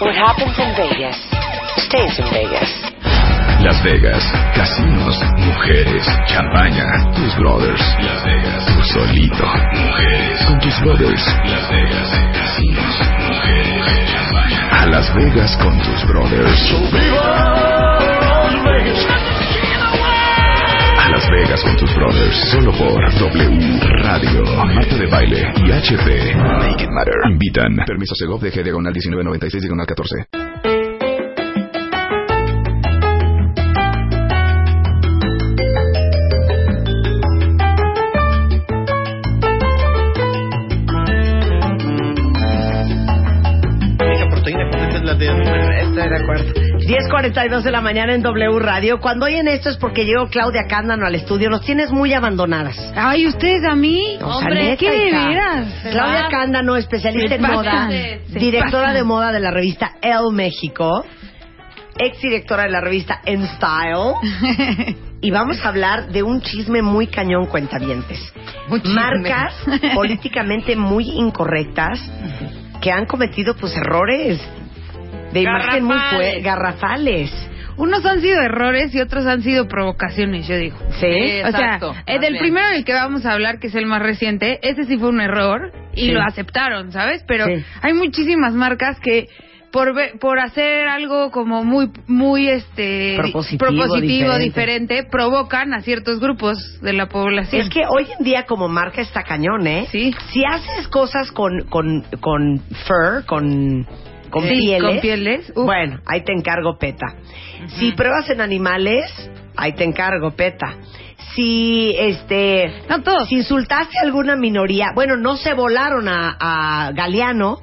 What happens in Vegas stays in Vegas. Las Vegas, casinos, mujeres, champaña, tus brothers. Las Vegas, tú solito, mujeres, con tus brothers. Las Vegas, casinos, mujeres, champaña. A Las Vegas con tus brothers. A Las Vegas con tus brothers, solo por W Radio, Marta de Baile y HP. Make it matter. Invitan. Permiso Segov de G diagonal 1996 diagonal 14. 10.42 de la mañana en W Radio. Cuando oyen esto es porque llegó Claudia Cándano al estudio. Nos tienes muy abandonadas. Ay, ¿ustedes a mí? O sea, Hombre, ¿qué de veras? Claudia Cándano, especialista en moda, directora de moda de la revista Elle México, exdirectora de la revista En Style. Y vamos a hablar de un chisme muy cañón, cuentavientes. Chisme. Marcas políticamente muy incorrectas que han cometido pues errores de imagen muy Garrafales. fue- garrafales. Unos han sido errores y otros han sido provocaciones, yo digo. ¿Sí? Sí. O sea, Exacto, eh, del bien. primero del que vamos a hablar, que es el más reciente, ese sí fue un error y Sí. lo aceptaron, ¿sabes? Pero Sí. hay muchísimas marcas que por ve- por hacer algo como muy muy este Propositivo, propositivo, diferente. diferente. provocan a ciertos grupos de la población. Es que hoy en día como marca está cañón, ¿eh? Sí. Si haces cosas con, con, con fur, con, con Sí, pieles, con pieles, uf. bueno, ahí te encargo peta. Si pruebas en animales, ahí te encargo peta. Si, este... no todos. Si insultaste a alguna minoría, bueno, no se volaron a, a Galeano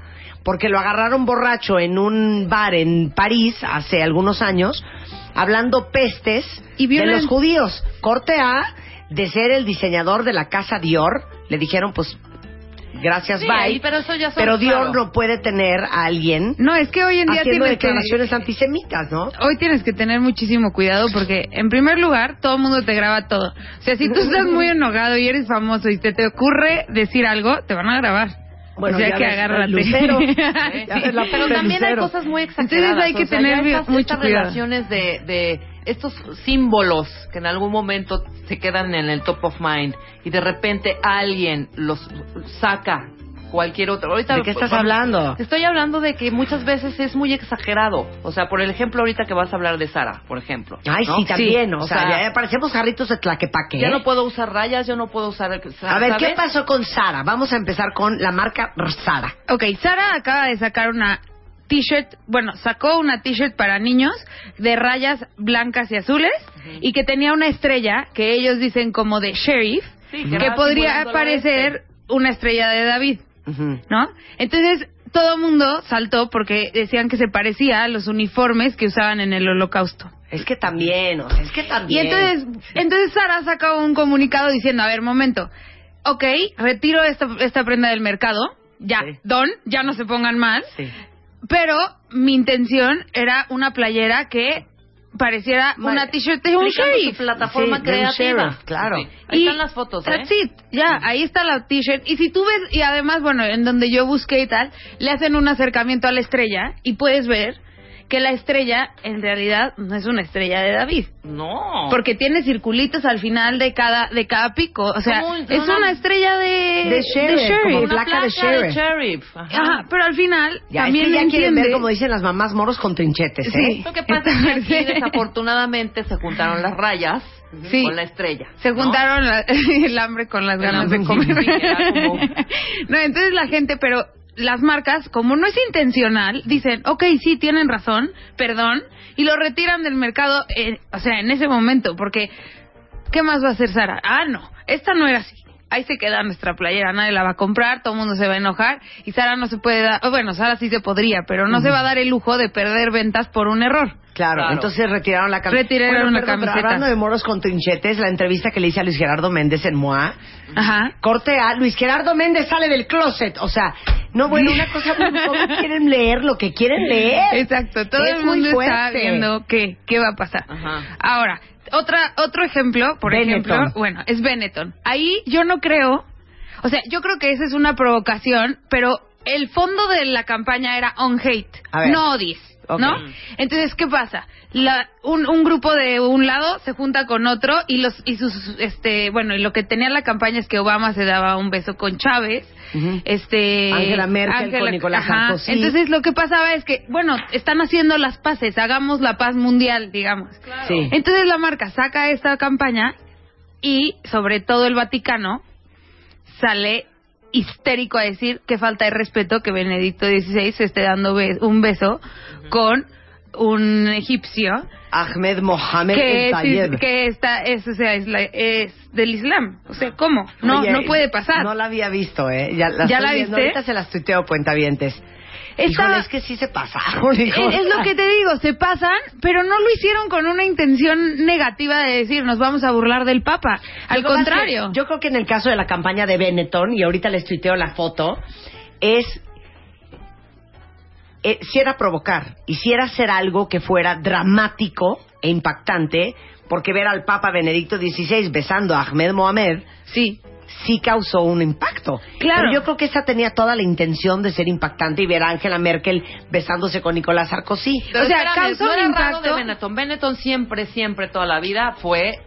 porque lo agarraron borracho en un bar en París hace algunos años, hablando pestes Y de los judíos. Corte A, de ser el diseñador de la casa Dior, le dijeron, pues, gracias, Sí, bye. ahí, pero eso ya son- Pero Dior claro. no puede tener a alguien No, es que hoy en día haciendo tienes que- declaraciones antisemitas, ¿no? Hoy tienes que tener muchísimo cuidado porque, en primer lugar, todo el mundo te graba todo. O sea, si tú estás muy enojado y eres famoso y te, te ocurre decir algo, te van a grabar. Bueno, o sea ya que agárrate. Lucero. Sí, ves la pero también hay Lucero. cosas muy Entonces exageradas. hay que o sea, tener estas, mucho estas cuidado. relaciones de, de estos símbolos que en algún momento se quedan en el top of mind y de repente alguien los saca cualquier otro. Ahorita, ¿De qué estás hablando? Estoy hablando de que muchas veces es muy exagerado. O sea, por el ejemplo ahorita que vas a hablar de Sara, por ejemplo. Ay, ¿no? sí, también. Sí, o, sea, ya parecemos jarritos de tlaquepaque. ya ¿eh? no puedo usar rayas, yo no puedo usar... A ver, ¿qué pasó con Sara? Vamos a empezar con la marca Sara. Ok, Sara acaba de sacar una t-shirt, bueno, sacó una t-shirt para niños de rayas blancas y azules y que tenía una estrella que ellos dicen como de sheriff, Sí, que podría parecer oeste. una estrella de David. ¿no? Entonces todo el mundo saltó porque decían que se parecía a los uniformes que usaban en el holocausto. Es que también, o sea, es que Y también. entonces, entonces Sara saca un comunicado diciendo, a ver, momento, ok, retiro esta, esta prenda del mercado, ya, Sí. don, ya no se pongan mal, Sí. Pero mi intención era una playera que pareciera una t-shirt de un sheriff. su plataforma Sí, creativa. sheriff, claro. Sí. Ahí están las fotos, ¿eh? That's it. Ya, ahí está la t-shirt. Y si tú ves, y además, bueno, en donde yo busqué y tal, le hacen un acercamiento a la estrella y puedes ver que la estrella en realidad no es una estrella de David. No. Porque tiene circulitos al final de cada de cada pico. O sea, Como es una- una estrella de, De sheriff, como Una placa de sheriff. sheriff. Ajá. Ajá, pero al final Ya, también es que ya quieren entiende... ver, como dicen las mamás, moros con trinchetes, ¿eh? Sí. Lo que pasa es que aquí desafortunadamente se juntaron las rayas Sí. con la estrella. Se ¿no? juntaron la- el hambre con las El ganas de comer. sí, era como- No, entonces la gente, pero las marcas, como no es intencional, dicen, ok, sí, tienen razón, perdón, y lo retiran del mercado, eh, o sea, en ese momento, porque, ¿qué más va a hacer Sara? Ah, no, esta no era así. Ahí se queda nuestra playera, nadie la va a comprar, todo el mundo se va a enojar y Sara no se puede dar, bueno, Sara sí se podría, pero no se va a dar el lujo de perder ventas por un error. Claro, Claro. entonces retiraron la camiseta. Retiraron la perdón, camiseta. hablando de moros con trinchetes, la entrevista que le hice a Luis Gerardo Méndez en MOA, Ajá. corte a Luis Gerardo Méndez sale del closet. O sea, no, bueno, una cosa ¿cómo quieren leer lo que quieren leer. Exacto, todo Es el muy mundo está fuerte. viendo qué, qué va a pasar. Ajá. Ahora, otra, otro ejemplo, por Benetton. ejemplo, bueno, es Benetton. Ahí yo no creo, o sea, yo creo que esa es una provocación, pero el fondo de la campaña era on hate, no odies, ¿no? Entonces, ¿qué pasa? La, un, un grupo de un lado se junta con otro y los y sus este bueno y lo que tenía la campaña es que Obama se daba un beso con Chávez este Angela Merkel con Nicolás ajá. Sarkozy. entonces lo que pasaba es que bueno están haciendo las paces hagamos la paz mundial digamos Sí. entonces la marca saca esta campaña y sobre todo el Vaticano sale histérico a decir que falta de respeto que Benedicto XVI se esté dando be- un beso con un egipcio Ahmed Mohamed que es, que está es, o sea, es, la- es del Islam. O sea, ¿cómo? No, Oye, no puede pasar. No la había visto, ¿eh? Ya la, ¿Ya la viste? Ahorita se las tuiteo cuentavientes. Híjole, es que sí se pasaron, es, hijo. es lo que te digo, se pasan, pero no lo hicieron con una intención negativa de decir nos vamos a burlar del Papa. Al que contrario. Yo creo que en el caso de la campaña de Benetton, y ahorita les tuiteo la foto, es. Eh, si era provocar y si era hacer algo que fuera dramático e impactante, porque ver al Papa Benedicto XVI besando a Ahmed Mohamed sí. Sí causó un impacto. Claro. Pero yo creo que esa tenía toda la intención de ser impactante y ver a Angela Merkel besándose con Nicolás Sarkozy. Pero O sea, espérame, causa no un era raro impacto. de Benetton. Benetton siempre, siempre, toda la vida fue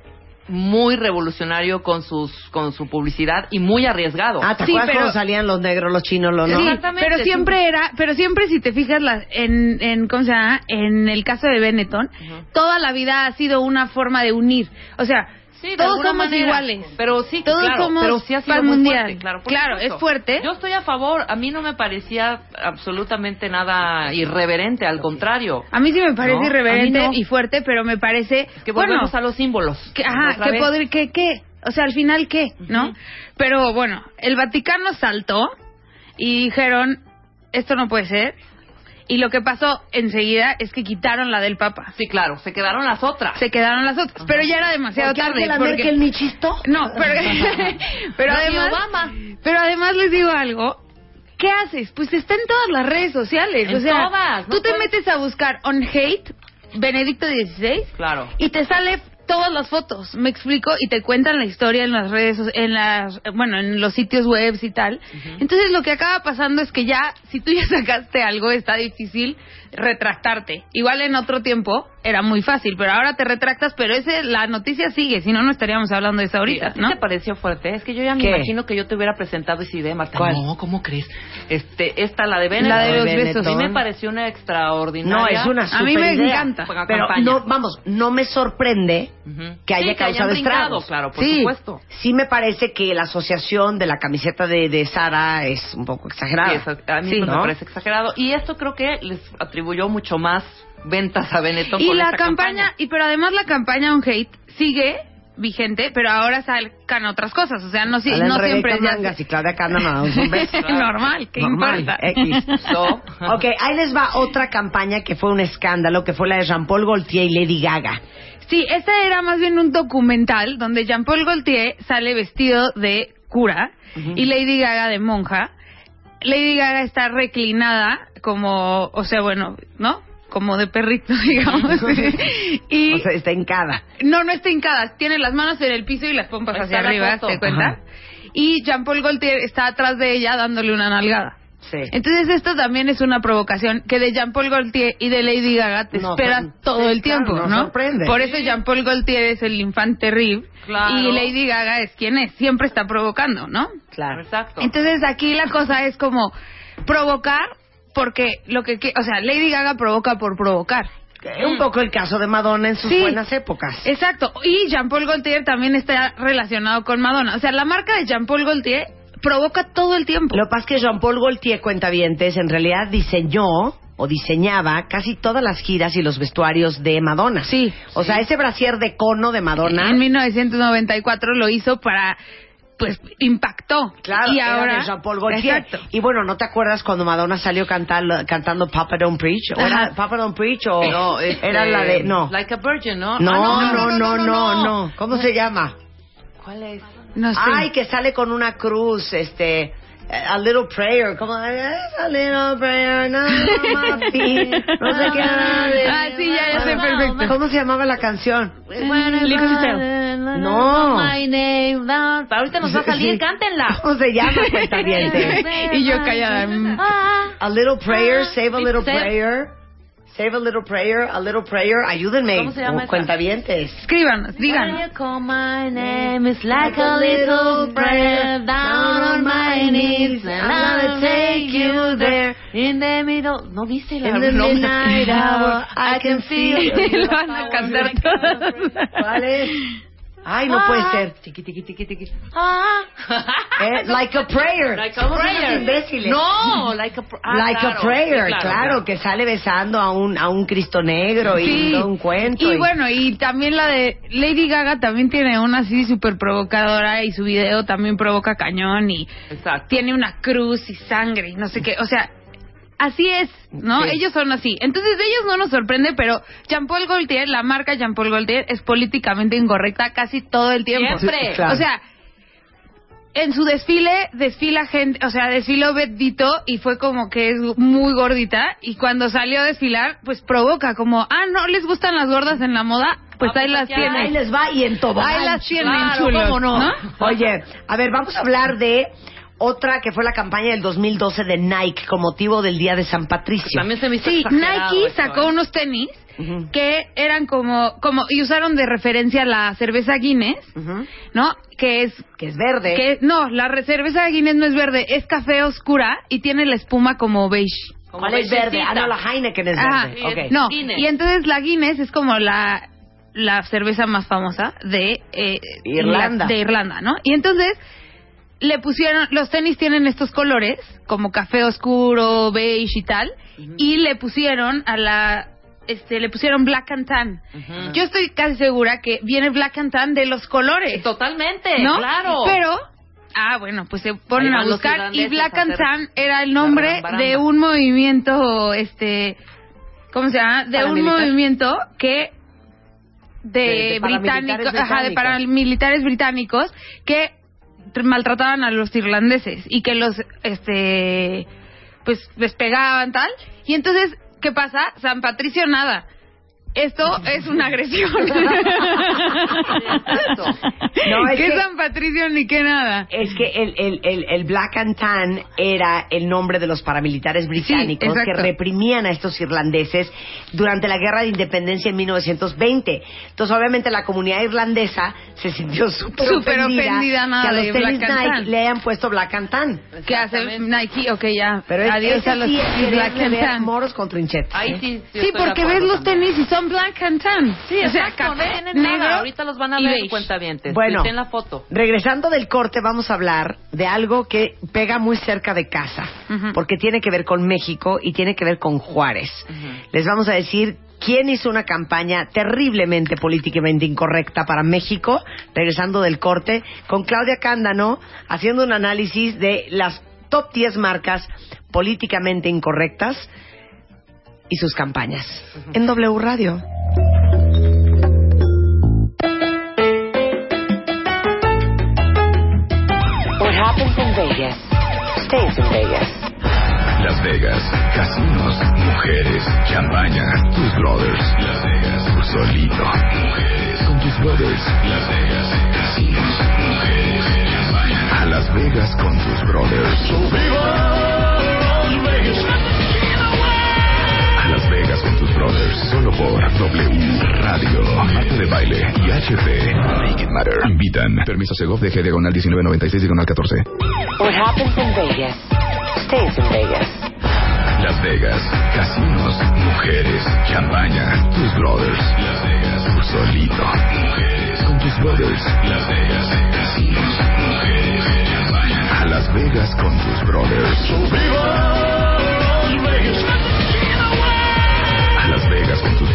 muy revolucionario con sus con su publicidad y muy arriesgado. Ah, ¿te Sí, acuerdas pero- cuando salían los negros, los chinos, los no? Sí, Exactamente, pero siempre era, pero siempre si te fijas la- en, en, ¿cómo se llama? En el caso de Benetton, toda la vida ha sido una forma de unir. O sea, Sí, de todos alguna somos manera. iguales. Pero sí, Todos claro, somos pero sí ha sido muy mundial. fuerte, claro. Claro, es fuerte. Yo estoy a favor. A mí no me parecía absolutamente nada irreverente, al contrario. A mí sí me parece No, irreverente no. y fuerte, pero me parece Que bueno, volvemos a los símbolos. que, ajá, que, podri- que qué, o sea, al final qué, ¿no? Ujú. Pero bueno, el Vaticano saltó y dijeron, esto no puede ser. Y lo que pasó enseguida es que quitaron la del Papa. Sí, claro, se quedaron las otras. Se quedaron las otras, pero ya era demasiado Porque tarde. Angela porque- Merkel ni chistó. No, pero, pero No, además, Obama. pero además les digo algo. ¿Qué haces? Pues está en todas las redes sociales. En o sea, todas, no tú te metes a buscar on hate Benedicto XVI Claro. y te sale todas las fotos, me explico, y te cuentan la historia en las redes, en las, bueno, en los sitios web y tal. Entonces lo que acaba pasando es que ya, si tú ya sacaste algo, está difícil retractarte. Igual en otro tiempo era muy fácil, pero ahora te retractas, pero ese, la noticia sigue, si no, no estaríamos hablando de eso ahorita, ¿A ti ¿no? te pareció fuerte? Es que yo ya me ¿Qué? imagino que yo te hubiera presentado esa idea, Marta. ¿Cuál? No, ¿cómo crees? Este, esta, la de Benetton. La de los besos. Sí me pareció una extraordinaria. No, es una A mí me super idea. encanta. Para Pero campaña. no, vamos, no me sorprende que haya Sí, que causado brincado, estragos. claro, por sí, supuesto. Sí me parece que la asociación de la camiseta de, de Sara es un poco exagerada. Sí, eso a mí Sí, pues me ¿no? parece exagerado. Y esto creo que les atribuyó mucho más ventas a Benetton y con la esta campaña, y pero además la campaña on hate sigue vigente, pero ahora sacan otras cosas, o sea, no, si, no siempre ya- Mangas y Claudia damos un beso. normal, ¿qué Normal, importa? X. So. ok, ahí les va otra campaña que fue un escándalo, que fue la de Jean-Paul Gaultier y Lady Gaga. Sí, este era más bien un documental donde Jean-Paul Gaultier sale vestido de cura y Lady Gaga de monja. Lady Gaga está reclinada como, o sea, bueno, ¿no? Como de perrito, digamos. y O sea, está hincada. no, no está hincada, tiene las manos en el piso y las pompas Ahí hacia arriba. ¿te cuenta? Ajá. Y Jean-Paul Gaultier está atrás de ella dándole una nalgada. Sí. Entonces esto también es una provocación que de Jean-Paul Gaultier y de Lady Gaga te No, esperas son- todo sí, el tiempo, claro, ¿no? sorprende. Por eso Jean-Paul Gaultier es el infante terrible Claro. y Lady Gaga es quien es, siempre está provocando, ¿no? Claro. Exacto. Entonces aquí la cosa es como provocar porque lo que, o sea, Lady Gaga provoca por provocar. Un poco el caso de Madonna en sus Sí. buenas épocas. Exacto. Y Jean-Paul Gaultier también está relacionado con Madonna. O sea, la marca de Jean-Paul Gaultier provoca todo el tiempo. Lo que pasa es que Jean-Paul Gaultier, cuentavientes, en realidad diseñó o diseñaba casi todas las giras y los vestuarios de Madonna. Sí. O sea, ese brasier de cono de Madonna. En 1994 lo hizo para, pues, impactó. Claro, y ahora. Exacto. Y bueno, ¿no te acuerdas cuando Madonna salió cantando, cantando Papa Don't Preach? ¿O era. Papa Don't Preach o No, este, era la de... No. Like a Virgin, ¿no? no, Ah, no, no, no, no, ¿Cómo se llama? ¿Cuál es? No sé. Ay, que sale con una cruz, este... A little prayer, como a little prayer, no, my feet, no sé qué. Ah, sí, ya, ya sé perfecto. ¿Cómo se llamaba la canción? No. My name down. Ahorita nos va a salir, Sí. cántenla. ¿Cómo se llama? Y yo callada. mm. A little prayer, save a little prayer. Save a little prayer, a little prayer. Ayúdenme, ¿Cómo se llama When digan. you call my name, it's like a little prayer down on my knees, and I'll take you there in the middle. No dice la In the no. midnight hour, I can feel Lo van a cantar todas. ¿Cuál es? Ay, no puede Ah. ser. Tiqui, tiqui, tiqui, tiqui. Eh, like a prayer. Like a Somos unos prayer. imbéciles. No, like a, pr- ah, like claro, a prayer, sí, claro, que sale besando a un, a un Cristo negro y Sí. todo un cuento. Y bueno, y también la de Lady Gaga también tiene una así súper provocadora y su video también provoca cañón y Exacto. tiene una cruz y sangre y no sé qué. O sea, así es, ¿no? Sí. Ellos son así. Entonces de ellos no nos sorprende, pero Jean Paul Gaultier, la marca Jean Paul Gaultier es políticamente incorrecta casi todo el tiempo. Siempre. Sí, claro. O sea, en su desfile desfila gente, o sea, desfiló Betito y fue como que es muy gordita y cuando salió a desfilar, pues provoca como, ah, no les gustan las gordas en la moda, pues Ah, ahí pues las aquí Ahí tienen. les va y en todo. Ahí las tienen, claro, chulos, cómo no. Oye, a ver, vamos a hablar de otra que fue la campaña del 2012 de Nike con motivo del Día de San Patricio. También se me hizo Sí, Nike eso, sacó ¿eh? unos tenis que eran como, como, y usaron de referencia la cerveza Guinness. ¿no? Que es Que es verde. Que, no, la re- cerveza de Guinness no es verde, es café oscura y tiene la espuma como beige. Como ¿Cuál es verde? Ah, no, la Heineken es Ajá, verde. sí, Ok. es- No, Guinness. y entonces la Guinness es como la, la cerveza más famosa de eh, Irlanda. la- de Irlanda, ¿no? Y entonces le pusieron, los tenis tienen estos colores, como café oscuro, beige y tal, y le pusieron a la, este, le pusieron black and tan. Yo estoy casi segura que viene black and tan de los colores. Totalmente, ¿no? claro. Pero, ah, bueno, pues se ponen a buscar y Black and Tan era el nombre de un movimiento, este, ¿cómo se llama? De un movimiento que De- de, de británicos, ajá, de paramilitares británicos que maltrataban a los irlandeses y que los, este, pues les pegaban tal. Y entonces, ¿qué pasa? San Patricio nada. Esto es una agresión. No, es ¿Qué que- San Patricio ni qué nada? Es que el, el, el, el Black and Tan era el nombre de los paramilitares británicos exacto. que reprimían a estos irlandeses durante la guerra de independencia en 1920. Entonces, obviamente, la comunidad irlandesa se sintió súper ofendida, ofendida, nada que a los de tenis Black Nike le hayan puesto Black and Tan. ¿Qué hace Nike? Ok, ya. Pero Adiós a los sí Black and Tan. moros con trinchetes. Ahí sí. Sí, de porque ves los tenis y son black and tan. Sí, o sea, exacto, no café, tienen negro nada. Ahorita los van a ver, beige. cuentavientes. Bueno, Tuiteen la foto. regresando del corte vamos a hablar de algo que pega muy cerca de casa, porque tiene que ver con México y tiene que ver con Juárez. Les vamos a decir quién hizo una campaña terriblemente políticamente incorrecta para México, regresando del corte, con Claudia Cándano haciendo un análisis de las top 10 marcas políticamente incorrectas y sus campañas. En W Radio. What happens in Vegas stays in Vegas. Las Vegas, casinos, mujeres, champaña, tus brothers. Las Vegas, tú solito. Mujeres, con tus brothers. Las Vegas, casinos, mujeres, champaña. A Las Vegas con tus brothers. W Radio. Marta de baile y HP. Make it matter. Invitan. Permiso Segov DG Diagonal 1996 Diagonal 14. What happens in Vegas stays in Vegas. Las Vegas, casinos, mujeres, champaña, tus brothers. Las Vegas, tú solito. Mujeres, con tus brothers. Las Vegas, casinos, mujeres, champaña. A Las Vegas con tus brothers. A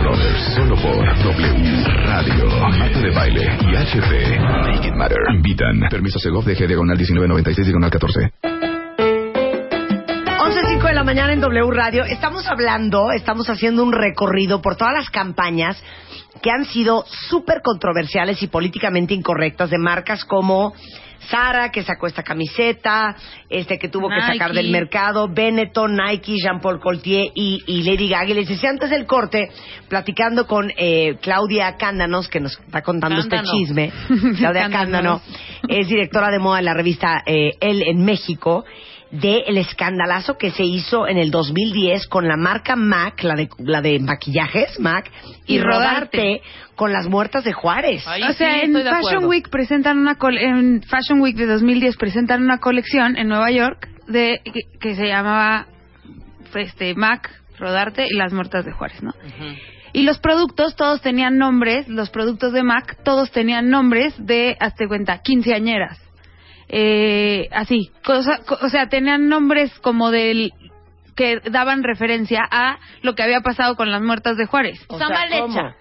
brothers. Solo por W Radio. Marta de baile y HP. Make it matter. Invitan. Permiso Segov DG Diagonal 1996 Diagonal 14. 11.05 de la mañana en W Radio. Estamos hablando, estamos haciendo un recorrido por todas las campañas que han sido súper controversiales y políticamente incorrectas de marcas como Sara, que sacó esta camiseta, este que tuvo que sacar del mercado, Benetton, Nike, Jean-Paul Coltier y, y Lady Gaga. Y les decía antes del corte, platicando con eh, Claudia Cándanos, que nos está contando Cándano. este chisme. Claudia Cándano es directora de moda de la revista eh, Elle en México del escandalazo que se hizo en el 2010 con la marca MAC, la de, la de maquillajes MAC, y, Y Rodarte. Rodarte. con las muertas de Juárez. Ahí o sea, sí en de Fashion. Week presentan una col- en Fashion Week de 2010 presentan una colección en Nueva York de que, que se llamaba este Mac Rodarte y las muertas de Juárez, ¿no? Y los productos todos tenían nombres, los productos de Mac todos tenían nombres de, hazte cuenta, quinceañeras. Eh, así, cosa- co- o sea, tenían nombres como del que daban referencia a lo que había pasado con las muertas de Juárez. O Está sea, mal ¿cómo? hecha.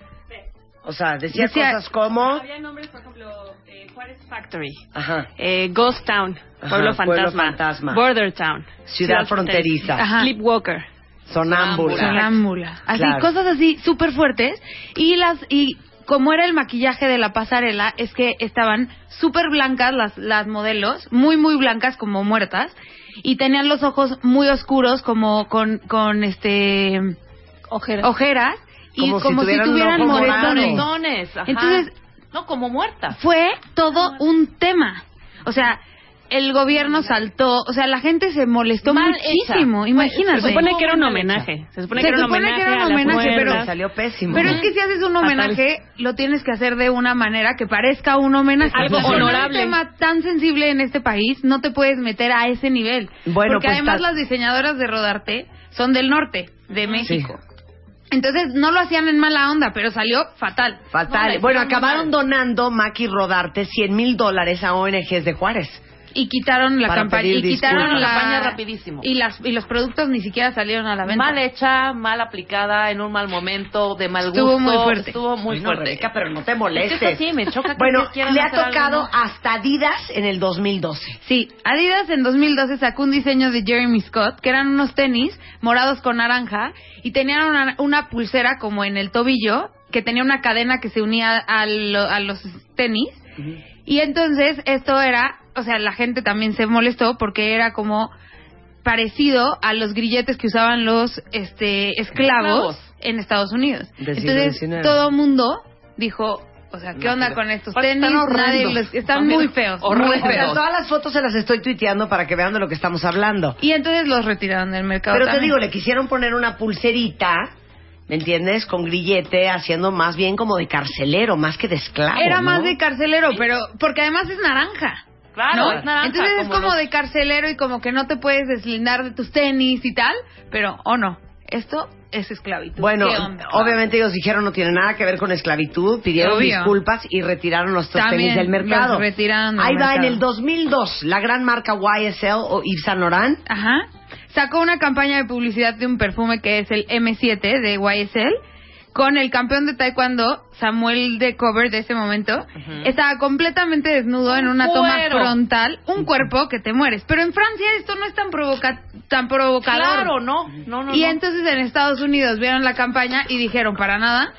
O sea, decía, Decía- cosas como... Había nombres, por ejemplo, eh, Juárez Factory, Ajá. eh, Ghost Town, Ajá, Pueblo, Pueblo fantasma. Border Town, Ciudad fronteriza. Ajá. Sleepwalker. Sonámbula. Sonámbula. Así, Claro. cosas así súper fuertes. Y las, y como era el maquillaje de la pasarela, es que estaban súper blancas las, las modelos, muy, muy blancas como muertas, y tenían los ojos muy oscuros como con, con este, Ojeras. ojeras, y Como como, si si tuvieran moretones. Moretones, ajá. Entonces- no, como muertas. Fue todo un tema. O sea, el gobierno saltó, o sea, la gente se molestó Mal muchísimo, hecha. imagínate. Se supone que era un homenaje. Se supone Se que era un supone homenaje, que era un a las homenaje, pero-. Salió pésimo. Pero es que si haces un homenaje, lo tienes que hacer de una manera que parezca un homenaje. Algo honorable. un tema tan sensible en este país, no te puedes meter a ese nivel. Bueno, Porque pues, además las diseñadoras de Rodarte son del norte, de México. Entonces no lo hacían en mala onda, pero salió fatal. Fatal. No, bueno, acabaron mal. donando Mac y Rodarte 100 mil dólares a ONGs de Juárez. Y quitaron la campaña. Y quitaron la Campaña rapidísimo. Y, las, y los productos ni siquiera salieron a la venta. Mal hecha, mal aplicada, en un mal momento, de mal gusto. Estuvo muy fuerte. Estuvo muy fuerte. Rebeca, pero no te Es molestes. que es así, me choca que Bueno, le ha algo, tocado hasta Adidas en el 2012. Sí, Adidas en 2012 sacó un diseño de Jeremy Scott, que eran unos tenis morados con naranja, y tenían una, una pulsera como en el tobillo, que tenía una cadena que se unía a, lo- a los tenis. Y entonces esto era, o sea, la gente también se molestó porque era como parecido a los grilletes que usaban los este esclavos, Esclavos. en Estados Unidos. Del Entonces todo mundo dijo, o sea, ¿qué onda con estos tenis? están. Nadie los- están muy feos, muy. O sea, todas las fotos se las estoy tuiteando para que vean de lo que estamos hablando. Y entonces los retiraron del mercado. Pero te digo, le quisieron poner una pulserita, ¿me entiendes? Con grillete, haciendo más bien como de carcelero, más que de esclavo. Era ¿no? más de carcelero, pero porque además es naranja. Claro, ¿no? es naranja. Entonces es como los- de carcelero y como que no te puedes deslindar de tus tenis y tal, pero o no, esto es esclavitud. Bueno, obviamente ellos dijeron no tiene nada que ver con esclavitud, pidieron Obvio. disculpas y retiraron los También tenis del mercado. Ahí va en el 2002, la gran marca YSL o Yves Saint Laurent. Ajá. Sacó una campaña de publicidad de un perfume que es el M7 de YSL con el campeón de taekwondo Samuel de Cover de ese momento. Estaba completamente desnudo en una toma frontal, un cuerpo que te mueres. Pero en Francia esto no es tan provoca tan provocador. Claro, no, no, no. y no. entonces en Estados Unidos vieron la campaña y dijeron para nada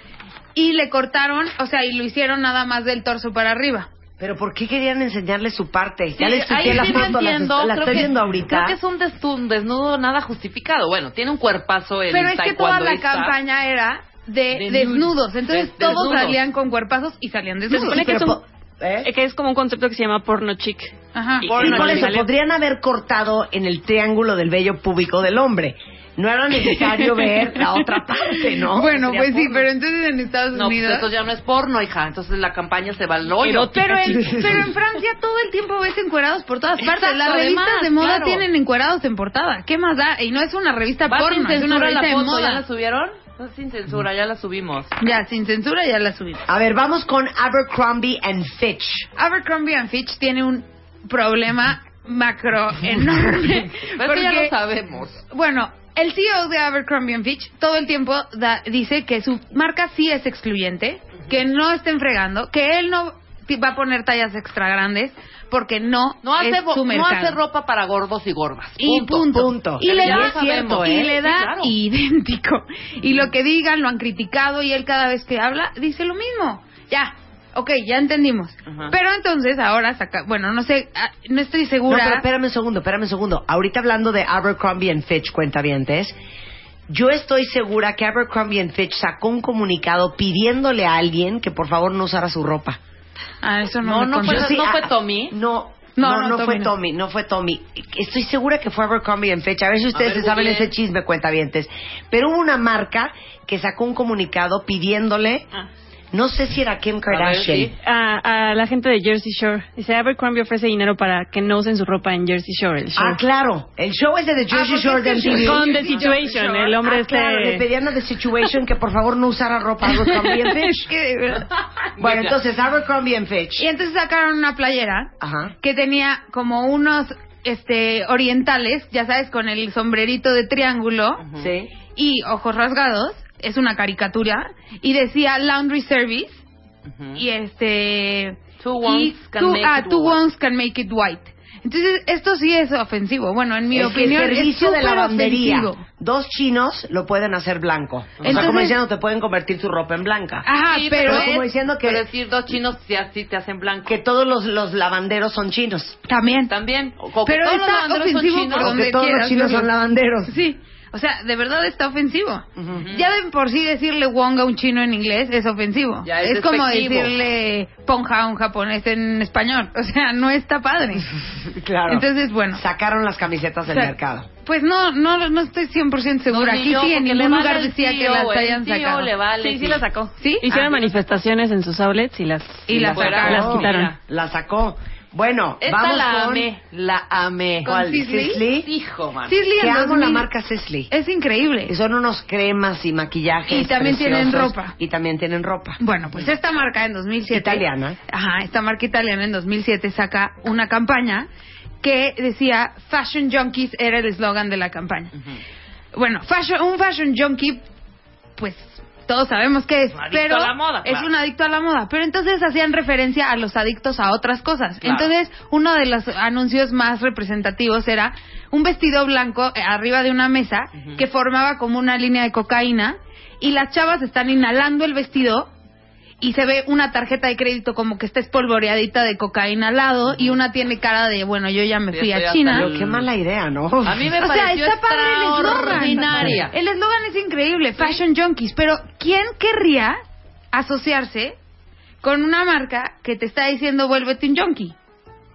y le cortaron, o sea, y lo hicieron nada más del torso para arriba. Pero ¿por qué querían enseñarle su parte? Sí, ya les ahí la sí foto, entiendo, la, estoy que- viendo ahorita. Creo que es un, des- un desnudo nada justificado. Bueno, tiene un cuerpazo el Pero es que toda la campaña era de, desnudos, entonces De- todos desnudos. salían con cuerpazos y salían Se desnudos. supone que Pero es un- ¿eh? que es como un concepto que se llama porno chic. Ajá. Y- Sí, Porno por eso podrían haber cortado en el triángulo del vello púbico del hombre. No era necesario ver la otra parte, ¿no? Bueno, Sería pues sí, pero entonces en Estados No, pues Unidos... eso ya no es porno, hija. Entonces la campaña se va al hoyo. Pero en, pero en Francia todo el tiempo ves encuerados por todas partes. Exacto, Las revistas además, de moda claro. tienen encuerados en portada. ¿Qué más da? Y no es una revista porno, es una censura la revista de foto. ¿Ya moda. la subieron? Va sin censura, ya la subimos. Ya, sin censura ya la subimos. A ver, vamos con Abercrombie and Fitch. Abercrombie and Fitch tiene un problema macro enorme. Pero eso ya lo sabemos. Bueno, el CEO de Abercrombie and Fitch todo el tiempo da- dice que su marca sí es excluyente, que no estén fregando, que él no ti- va a poner tallas extra grandes porque no, No hace, es su no mercado. hace ropa para gordos y gordas. Y punto. punto. Y le da, sabemos, y ¿eh? le Sí, da claro. idéntico. Y lo que digan lo han criticado y él cada vez que habla dice lo mismo. Ya, ok, ya entendimos. Ajá. Pero entonces ahora saca, bueno, no sé, ah, no estoy No, segura. pero espérame un segundo, espérame un segundo. Ahorita hablando de Abercrombie and Fitch, cuentavientes, yo estoy segura que Abercrombie and Fitch sacó un comunicado pidiéndole a alguien que por favor no usara su ropa. Ah, eso No, no, me no consta. fue- Yo sí, ¿no fue ah, Tommy? No. No, No, no, no, Tommy fue no. Tommy, no fue Tommy. Estoy segura que fue Abercrombie and Fitch. A ver si ustedes ver, se saben ese chisme, cuentavientes. Pero hubo una marca que sacó un comunicado pidiéndole, Ah. No sé si era Kim A ver, Kardashian. sí. A, a la gente de Jersey Shore. Dice, Abercrombie ofrece dinero para que no usen su ropa en Jersey Shore, el show. Ah, claro. El show es de The Jersey porque Shore de es que MTV. Con The Situation, el hombre Ah, este... claro, le pedían a The Situation que por favor no usara ropa Abercrombie and Fitch. Bueno, entonces Abercrombie and Fitch. Y entonces sacaron una playera Ajá. que tenía como unos este orientales, ya sabes, con el sombrerito de triángulo Sí. y ojos rasgados, es una caricatura y decía laundry service Ujú. y este Two y ones can two, make ah, it two white. ones can make it white. Entonces, esto sí es ofensivo. Bueno, en mi Es opinión el servicio es de lavandería. ofensivo. Dos chinos lo pueden hacer blanco. o sea, Entonces- como diciendo, te pueden convertir tu ropa en blanca. Ajá, Sí, pero, pero como diciendo que- Pero decir dos chinos si así te hacen blanco. Que todos los, los lavanderos son chinos. también. También. O- o que Pero todos los está son ofensivo chinos. por O donde que todos los quieras chinos verlo. son lavanderos. Sí. O sea, de verdad está ofensivo. Ujú. Ya de por sí decirle Wong a un chino en inglés es ofensivo. Ya es como despectivo. decirle ponja a un japonés en español. O sea, no está padre. Claro. Entonces, bueno. Sacaron las camisetas del O sea, mercado. Pues no, no, no estoy 100% segura. No, ni Aquí yo, sí, en ningún lugar decía que CEO, las hayan sacado. le vale, Sí, sí la sacó. ¿Sí? Hicieron Ah. manifestaciones en sus outlets y las, Y las Fuera, sacaron. las quitaron. mira. La sacó. Bueno, Esta vamos la con... amé. La amé. ¿Con ¿Cuál? Sisley? Sisley. Hijo, man. Sisley amo la 2000 marca Sisley. Es increíble. Que son unos cremas y maquillajes Y también tienen ropa. Y también tienen ropa. Bueno, pues esta marca en 2007... Italiana. Ajá, esta marca italiana en 2007 saca una campaña que decía Fashion Junkies era el eslogan de la campaña. Bueno, fashion, un fashion junkie, pues todos sabemos que es, adicto pero a la moda, es un adicto a la moda. Pero entonces hacían referencia a los adictos a otras cosas. Claro. Entonces, uno de los anuncios más representativos era un vestido blanco eh, arriba de una mesa que formaba como una línea de cocaína y las chavas están inhalando el vestido y se ve una tarjeta de crédito como que está espolvoreadita de cocaína al lado y una tiene cara de, bueno, yo ya me fui a China. Pero qué mala idea, ¿no? A mí me O sea, está padre el eslogan. El eslogan es increíble, Fashion Junkies, pero ¿quién querría asociarse con una marca que te está diciendo vuélvete un junkie?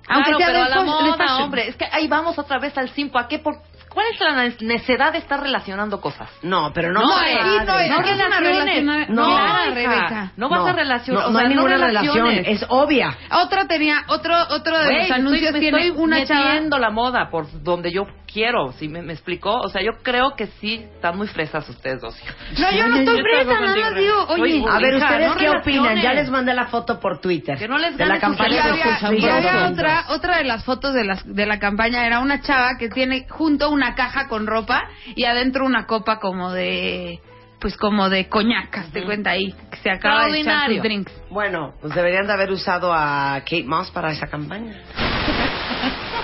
Aunque Claro, sea pero de, a la de moda, hombre. Es que ahí vamos otra vez al simpo. ¿A qué por... ¿Cuál es la necesidad de estar relacionando cosas? No, pero no. No, no es- No aquí es una relaciones. relación- No. Rebeca. No vas a relacionar. No, o no hay ninguna relación. Es obvia. Otro tenía, otro, otro de los anuncios tiene estoy una chava. la moda por donde yo quiero, ¿sí me, me explicó? O sea, yo creo que sí están muy fresas ustedes dos. No, yo no estoy Yo estoy nada más digo, oye, Oye, A ver, ¿ustedes no qué opinan? Ya les mandé la foto por Twitter. Que no les de la campaña de había, y champions. había otra, otra de las fotos de, las, de la campaña era una chava que tiene junto una caja con ropa y adentro una copa como de, pues como de coñacas, te cuenta ahí, que se acaba de echar sus drinks. Bueno, pues deberían de haber usado a Kate Moss para esa campaña.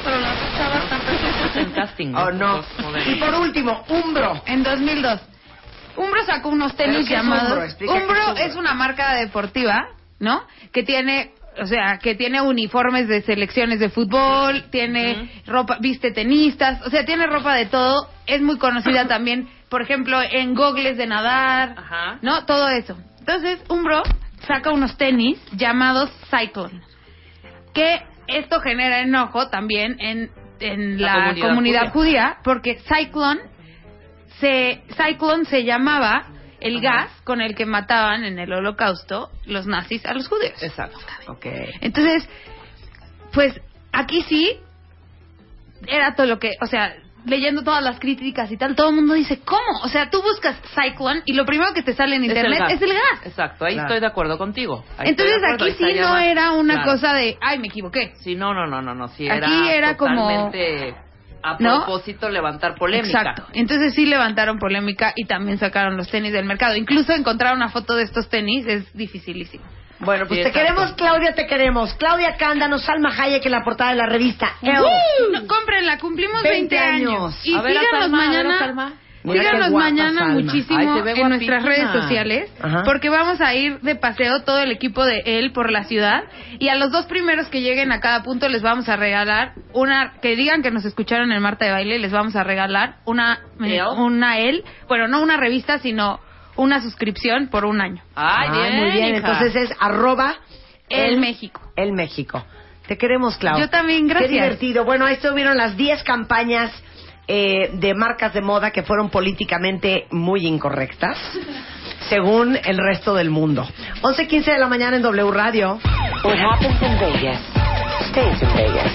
Pero las dos chavas Oh, estos no. Y por último, Umbro. En 2002. Umbro sacó unos tenis ¿Pero qué es llamados... Umbro? Es Umbro Umbro. es una marca deportiva, ¿no? Que tiene... O sea, que tiene uniformes de selecciones de fútbol, tiene ropa, viste tenistas, o sea, tiene ropa de todo. Es muy conocida también, por ejemplo, en gogles de nadar, Ajá. ¿no? Todo eso. Entonces, Umbro saca unos tenis llamados Cyclone, que esto genera enojo también en, en La la, comunidad comunidad, judía. judía, porque Cyclone se, Cyclone se llamaba el gas con el que mataban en el holocausto los nazis a los judíos. Exacto. Ok. Entonces, pues aquí sí era todo lo que, o sea, leyendo todas las críticas y tal, todo el mundo dice, ¿cómo? O sea, tú buscas Cyclone y lo primero que te sale en Es el internet gas. es el gas. Exacto, ahí Claro. estoy de acuerdo contigo. Ahí Entonces acuerdo, aquí sí no más- era una Claro. cosa de, ay, me equivoqué. Sí, no, no, no, no, no, sí Aquí era, era como- totalmente a ¿No? propósito levantar polémica. Exacto. Entonces sí levantaron polémica y también sacaron los tenis del mercado. Incluso encontrar una foto de estos tenis es dificilísimo. Bueno, pues Sí, te exacto. queremos, Claudia, te queremos. Claudia Cándano, Salma Hayek en la portada de la revista. No, cómprenla, cumplimos 20 20, años. años. Y A ver a síganos Salma, a ver mañana. Salma. Mira qué Síganos guapa mañana Salma. muchísimo Ay, en nuestras redes sociales Ajá. porque vamos a ir de paseo todo el equipo de él por la ciudad y a los dos primeros que lleguen a cada punto les vamos a regalar una que digan que nos escucharon en Marta de Baile les vamos a regalar una ¿Elle? una él bueno no una revista sino una suscripción por un año Ay, Ah, bien, muy bien. hija. Entonces es arroba el México El México. Te queremos, Claudia. Yo también, gracias. Qué divertido. Bueno, ahí estuvieron las 10 campañas eh, de marcas de moda que fueron políticamente muy incorrectas, según el resto del mundo. 11.15 de la mañana en W Radio. What happens in Vegas stays in Vegas.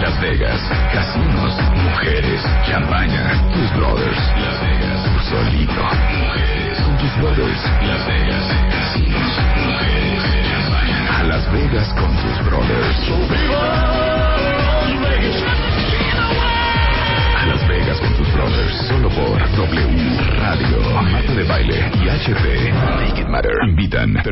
Las Vegas, casinos, mujeres, champaña, tus brothers. Las Vegas, solito, brothers. Las Vegas, casinos, mujeres. A Las Vegas con tus brothers. A Las Vegas con tus brothers, solo por W Radio. Marta de Baile y HP. Make it matter. Invitan.